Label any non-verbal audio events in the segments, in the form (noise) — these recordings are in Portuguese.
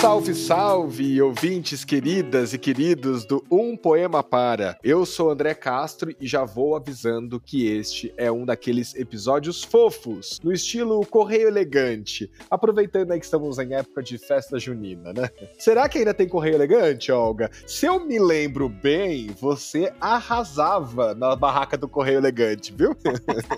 Salve, salve, ouvintes queridas e queridos do Um Poema Para. Eu sou André Castro e já vou avisando que este é um daqueles episódios fofos, no estilo correio elegante, aproveitando aí que estamos em época de festa junina, né? Será que ainda tem correio elegante, Olga? Se eu me lembro bem, você arrasava na barraca do correio elegante, viu?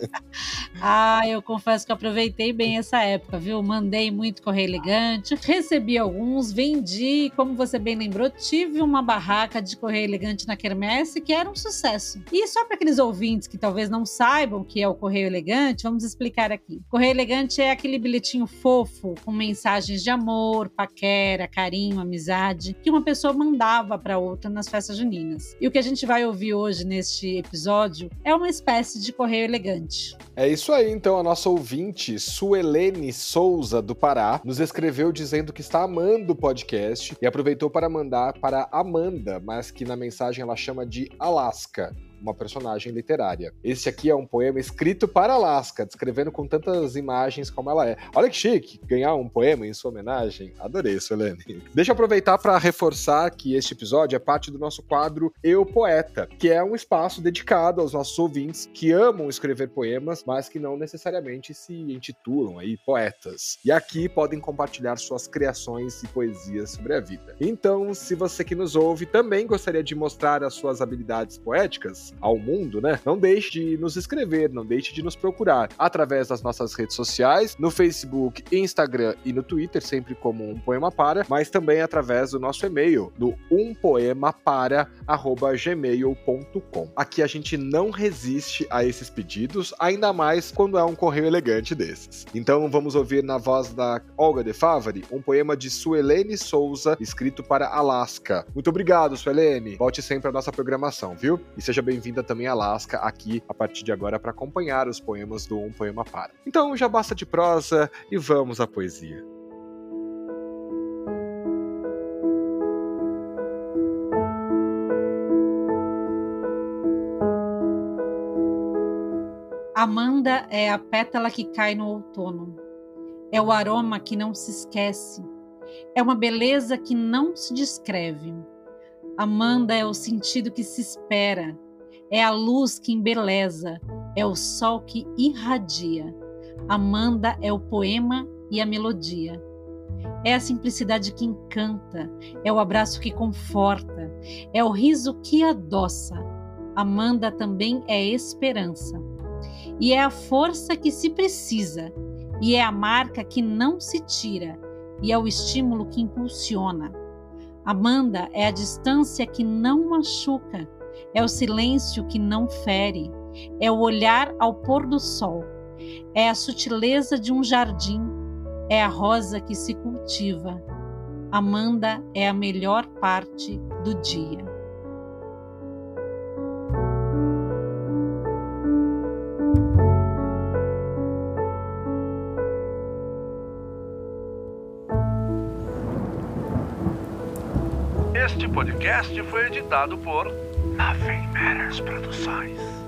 (laughs) ah, eu confesso que aproveitei bem essa época, viu? Mandei muito correio elegante, recebi algum alguns, vendi, como você bem lembrou, tive uma barraca de correio elegante na Quermesse que era um sucesso. E só para aqueles ouvintes que talvez não saibam o que é o correio elegante, vamos explicar aqui. Correio elegante é aquele bilhetinho fofo com mensagens de amor, paquera, carinho, amizade que uma pessoa mandava para outra nas festas juninas. E o que a gente vai ouvir hoje neste episódio é uma espécie de correio elegante. É isso aí, então a nossa ouvinte, Suelene Souza do Pará, nos escreveu dizendo que está amando do podcast e aproveitou para mandar para Amanda, mas que na mensagem ela chama de Alaska uma personagem literária. Esse aqui é um poema escrito para Alaska, descrevendo com tantas imagens como ela é. Olha que chique, ganhar um poema em sua homenagem. Adorei, Solene. Deixa eu aproveitar para reforçar que este episódio é parte do nosso quadro Eu Poeta, que é um espaço dedicado aos nossos ouvintes que amam escrever poemas, mas que não necessariamente se intitulam aí poetas. E aqui podem compartilhar suas criações e poesias sobre a vida. Então, se você que nos ouve também gostaria de mostrar as suas habilidades poéticas, ao mundo, né? Não deixe de nos escrever, não deixe de nos procurar através das nossas redes sociais, no Facebook, Instagram e no Twitter, sempre como um poema para, mas também através do nosso e-mail, do umpoemapara@gmail.com. Aqui a gente não resiste a esses pedidos, ainda mais quando é um correio elegante desses. Então vamos ouvir na voz da Olga de Favari um poema de Suelene Souza, escrito para Alaska. Muito obrigado, Suelene. Volte sempre à nossa programação, viu? E seja bem bem-vinda também Alaska aqui a partir de agora para acompanhar os poemas do Um Poema Para. Então já basta de prosa e vamos à poesia. Amanda é a pétala que cai no outono. É o aroma que não se esquece. É uma beleza que não se descreve. Amanda é o sentido que se espera, é a luz que embeleza, é o sol que irradia. Amanda é o poema e a melodia. É a simplicidade que encanta, é o abraço que conforta, é o riso que adoça. Amanda também é esperança. E é a força que se precisa, e é a marca que não se tira, e é o estímulo que impulsiona. Amanda é a distância que não machuca, é o silêncio que não fere, é o olhar ao pôr do sol, é a sutileza de um jardim, é a rosa que se cultiva. Amanda é a melhor parte do dia. Este podcast foi editado por Nothing Matters Produções.